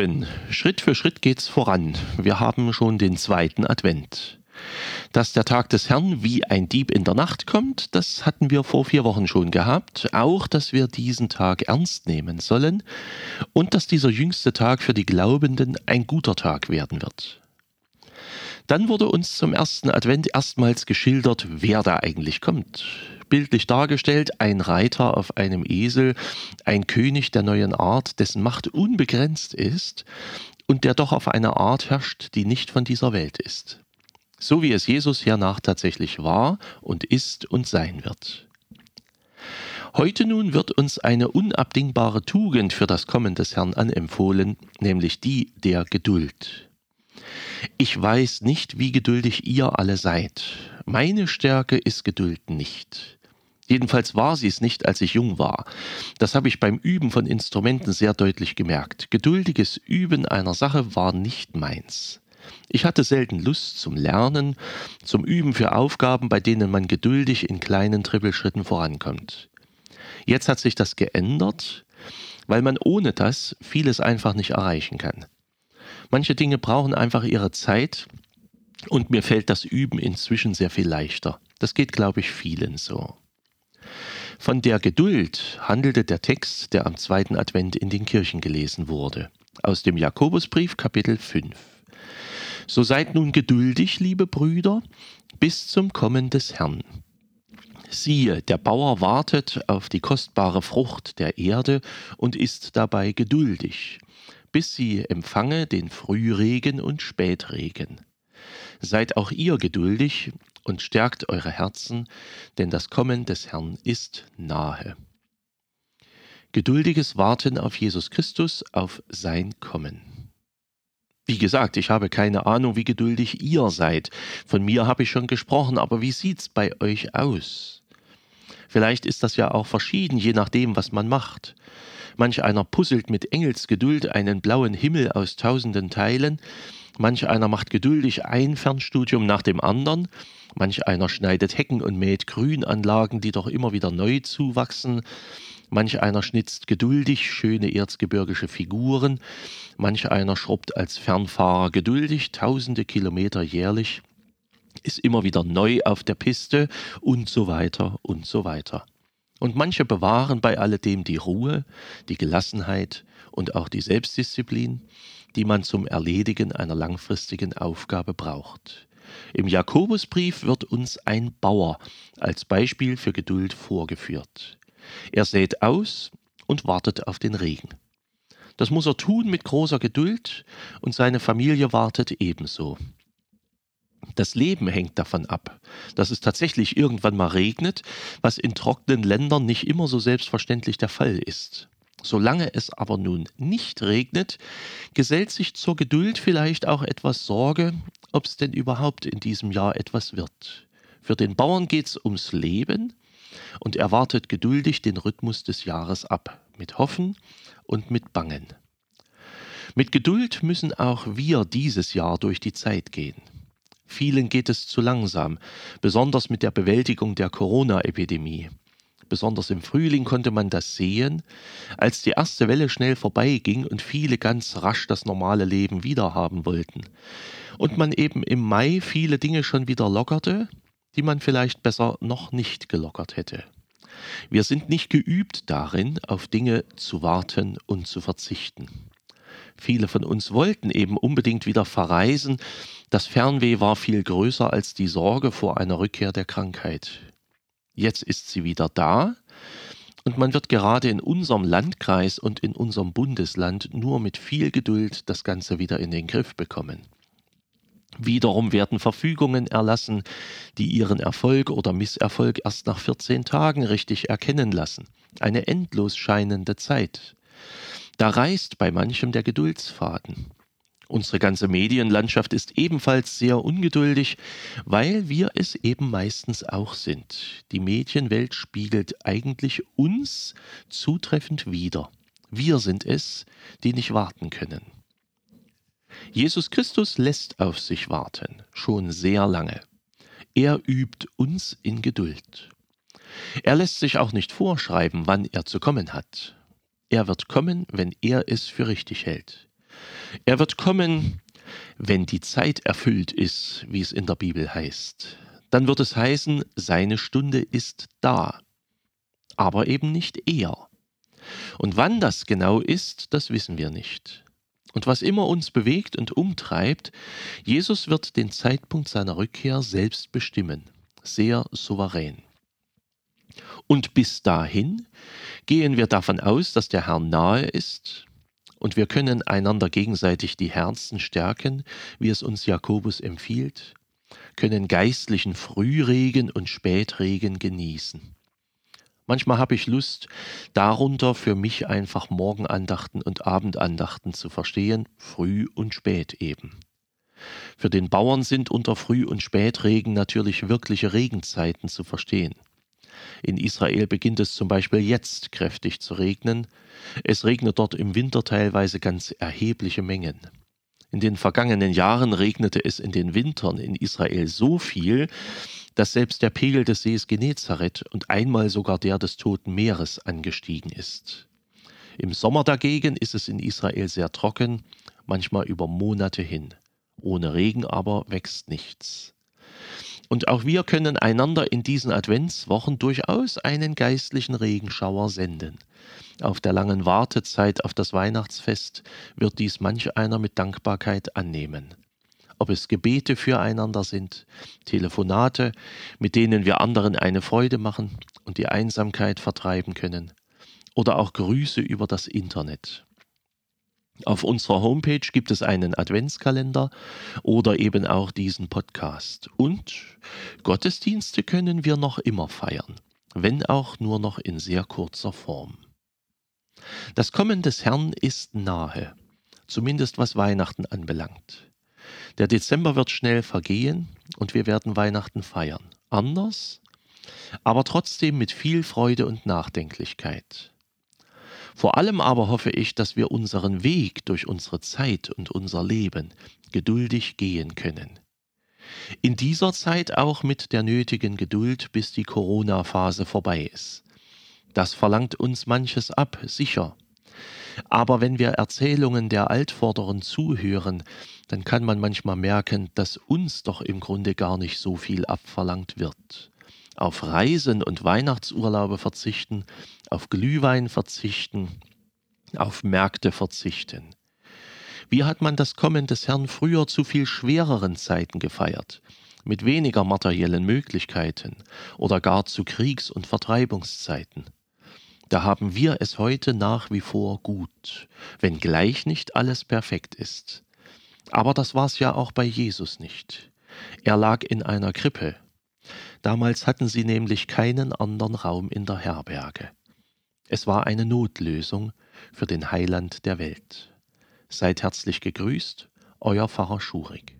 Lieben, Schritt für Schritt geht's voran. Wir haben schon den zweiten Advent. Dass der Tag des Herrn wie ein Dieb in der Nacht kommt, das hatten wir vor vier Wochen schon gehabt. Auch, dass wir diesen Tag ernst nehmen sollen und dass dieser jüngste Tag für die Glaubenden ein guter Tag werden wird. Dann wurde uns zum ersten Advent erstmals geschildert, wer da eigentlich kommt. Bildlich dargestellt ein Reiter auf einem Esel, ein König der neuen Art, dessen Macht unbegrenzt ist und der doch auf eine Art herrscht, die nicht von dieser Welt ist so wie es Jesus hernach tatsächlich war und ist und sein wird. Heute nun wird uns eine unabdingbare Tugend für das Kommen des Herrn anempfohlen, nämlich die der Geduld. Ich weiß nicht, wie geduldig ihr alle seid. Meine Stärke ist Geduld nicht. Jedenfalls war sie es nicht, als ich jung war. Das habe ich beim Üben von Instrumenten sehr deutlich gemerkt. Geduldiges Üben einer Sache war nicht meins. Ich hatte selten Lust zum Lernen, zum Üben für Aufgaben, bei denen man geduldig in kleinen Trippelschritten vorankommt. Jetzt hat sich das geändert, weil man ohne das vieles einfach nicht erreichen kann. Manche Dinge brauchen einfach ihre Zeit und mir fällt das Üben inzwischen sehr viel leichter. Das geht, glaube ich, vielen so. Von der Geduld handelte der Text, der am zweiten Advent in den Kirchen gelesen wurde, aus dem Jakobusbrief Kapitel 5. So seid nun geduldig, liebe Brüder, bis zum Kommen des Herrn. Siehe, der Bauer wartet auf die kostbare Frucht der Erde und ist dabei geduldig, bis sie empfange den Frühregen und Spätregen. Seid auch ihr geduldig und stärkt eure Herzen, denn das Kommen des Herrn ist nahe. Geduldiges Warten auf Jesus Christus, auf sein Kommen. Wie gesagt, ich habe keine Ahnung, wie geduldig ihr seid. Von mir habe ich schon gesprochen, aber wie sieht's bei euch aus? Vielleicht ist das ja auch verschieden, je nachdem, was man macht. Manch einer puzzelt mit Engelsgeduld einen blauen Himmel aus tausenden Teilen, manch einer macht geduldig ein Fernstudium nach dem anderen, manch einer schneidet Hecken und mäht Grünanlagen, die doch immer wieder neu zuwachsen, Manch einer schnitzt geduldig schöne erzgebirgische Figuren, manch einer schrubbt als Fernfahrer geduldig tausende Kilometer jährlich, ist immer wieder neu auf der Piste und so weiter und so weiter. Und manche bewahren bei alledem die Ruhe, die Gelassenheit und auch die Selbstdisziplin, die man zum Erledigen einer langfristigen Aufgabe braucht. Im Jakobusbrief wird uns ein Bauer als Beispiel für Geduld vorgeführt. Er sät aus und wartet auf den Regen. Das muss er tun mit großer Geduld und seine Familie wartet ebenso. Das Leben hängt davon ab, dass es tatsächlich irgendwann mal regnet, was in trockenen Ländern nicht immer so selbstverständlich der Fall ist. Solange es aber nun nicht regnet, gesellt sich zur Geduld vielleicht auch etwas Sorge, ob es denn überhaupt in diesem Jahr etwas wird. Für den Bauern geht's ums Leben, und er wartet geduldig den Rhythmus des Jahres ab, mit Hoffen und mit Bangen. Mit Geduld müssen auch wir dieses Jahr durch die Zeit gehen. Vielen geht es zu langsam, besonders mit der Bewältigung der Corona-Epidemie. Besonders im Frühling konnte man das sehen, als die erste Welle schnell vorbeiging und viele ganz rasch das normale Leben wiederhaben wollten. Und man eben im Mai viele Dinge schon wieder lockerte die man vielleicht besser noch nicht gelockert hätte. Wir sind nicht geübt darin, auf Dinge zu warten und zu verzichten. Viele von uns wollten eben unbedingt wieder verreisen. Das Fernweh war viel größer als die Sorge vor einer Rückkehr der Krankheit. Jetzt ist sie wieder da und man wird gerade in unserem Landkreis und in unserem Bundesland nur mit viel Geduld das Ganze wieder in den Griff bekommen. Wiederum werden Verfügungen erlassen, die ihren Erfolg oder Misserfolg erst nach 14 Tagen richtig erkennen lassen. Eine endlos scheinende Zeit. Da reißt bei manchem der Geduldsfaden. Unsere ganze Medienlandschaft ist ebenfalls sehr ungeduldig, weil wir es eben meistens auch sind. Die Medienwelt spiegelt eigentlich uns zutreffend wider. Wir sind es, die nicht warten können. Jesus Christus lässt auf sich warten, schon sehr lange. Er übt uns in Geduld. Er lässt sich auch nicht vorschreiben, wann er zu kommen hat. Er wird kommen, wenn er es für richtig hält. Er wird kommen, wenn die Zeit erfüllt ist, wie es in der Bibel heißt. Dann wird es heißen, seine Stunde ist da, aber eben nicht er. Und wann das genau ist, das wissen wir nicht. Und was immer uns bewegt und umtreibt, Jesus wird den Zeitpunkt seiner Rückkehr selbst bestimmen, sehr souverän. Und bis dahin gehen wir davon aus, dass der Herr nahe ist und wir können einander gegenseitig die Herzen stärken, wie es uns Jakobus empfiehlt, können geistlichen Frühregen und Spätregen genießen. Manchmal habe ich Lust, darunter für mich einfach Morgenandachten und Abendandachten zu verstehen, früh und spät eben. Für den Bauern sind unter Früh- und Spätregen natürlich wirkliche Regenzeiten zu verstehen. In Israel beginnt es zum Beispiel jetzt kräftig zu regnen. Es regnet dort im Winter teilweise ganz erhebliche Mengen. In den vergangenen Jahren regnete es in den Wintern in Israel so viel, dass selbst der Pegel des Sees Genezareth und einmal sogar der des Toten Meeres angestiegen ist. Im Sommer dagegen ist es in Israel sehr trocken, manchmal über Monate hin. Ohne Regen aber wächst nichts. Und auch wir können einander in diesen Adventswochen durchaus einen geistlichen Regenschauer senden. Auf der langen Wartezeit auf das Weihnachtsfest wird dies manch einer mit Dankbarkeit annehmen ob es Gebete füreinander sind, Telefonate, mit denen wir anderen eine Freude machen und die Einsamkeit vertreiben können, oder auch Grüße über das Internet. Auf unserer Homepage gibt es einen Adventskalender oder eben auch diesen Podcast. Und Gottesdienste können wir noch immer feiern, wenn auch nur noch in sehr kurzer Form. Das Kommen des Herrn ist nahe, zumindest was Weihnachten anbelangt. Der Dezember wird schnell vergehen und wir werden Weihnachten feiern. Anders, aber trotzdem mit viel Freude und Nachdenklichkeit. Vor allem aber hoffe ich, dass wir unseren Weg durch unsere Zeit und unser Leben geduldig gehen können. In dieser Zeit auch mit der nötigen Geduld, bis die Corona-Phase vorbei ist. Das verlangt uns manches ab, sicher. Aber wenn wir Erzählungen der Altvorderen zuhören, dann kann man manchmal merken, dass uns doch im Grunde gar nicht so viel abverlangt wird. Auf Reisen und Weihnachtsurlaube verzichten, auf Glühwein verzichten, auf Märkte verzichten. Wie hat man das Kommen des Herrn früher zu viel schwereren Zeiten gefeiert, mit weniger materiellen Möglichkeiten oder gar zu Kriegs- und Vertreibungszeiten? Da haben wir es heute nach wie vor gut, wenngleich nicht alles perfekt ist. Aber das war es ja auch bei Jesus nicht. Er lag in einer Krippe. Damals hatten sie nämlich keinen anderen Raum in der Herberge. Es war eine Notlösung für den Heiland der Welt. Seid herzlich gegrüßt, euer Pfarrer Schurig.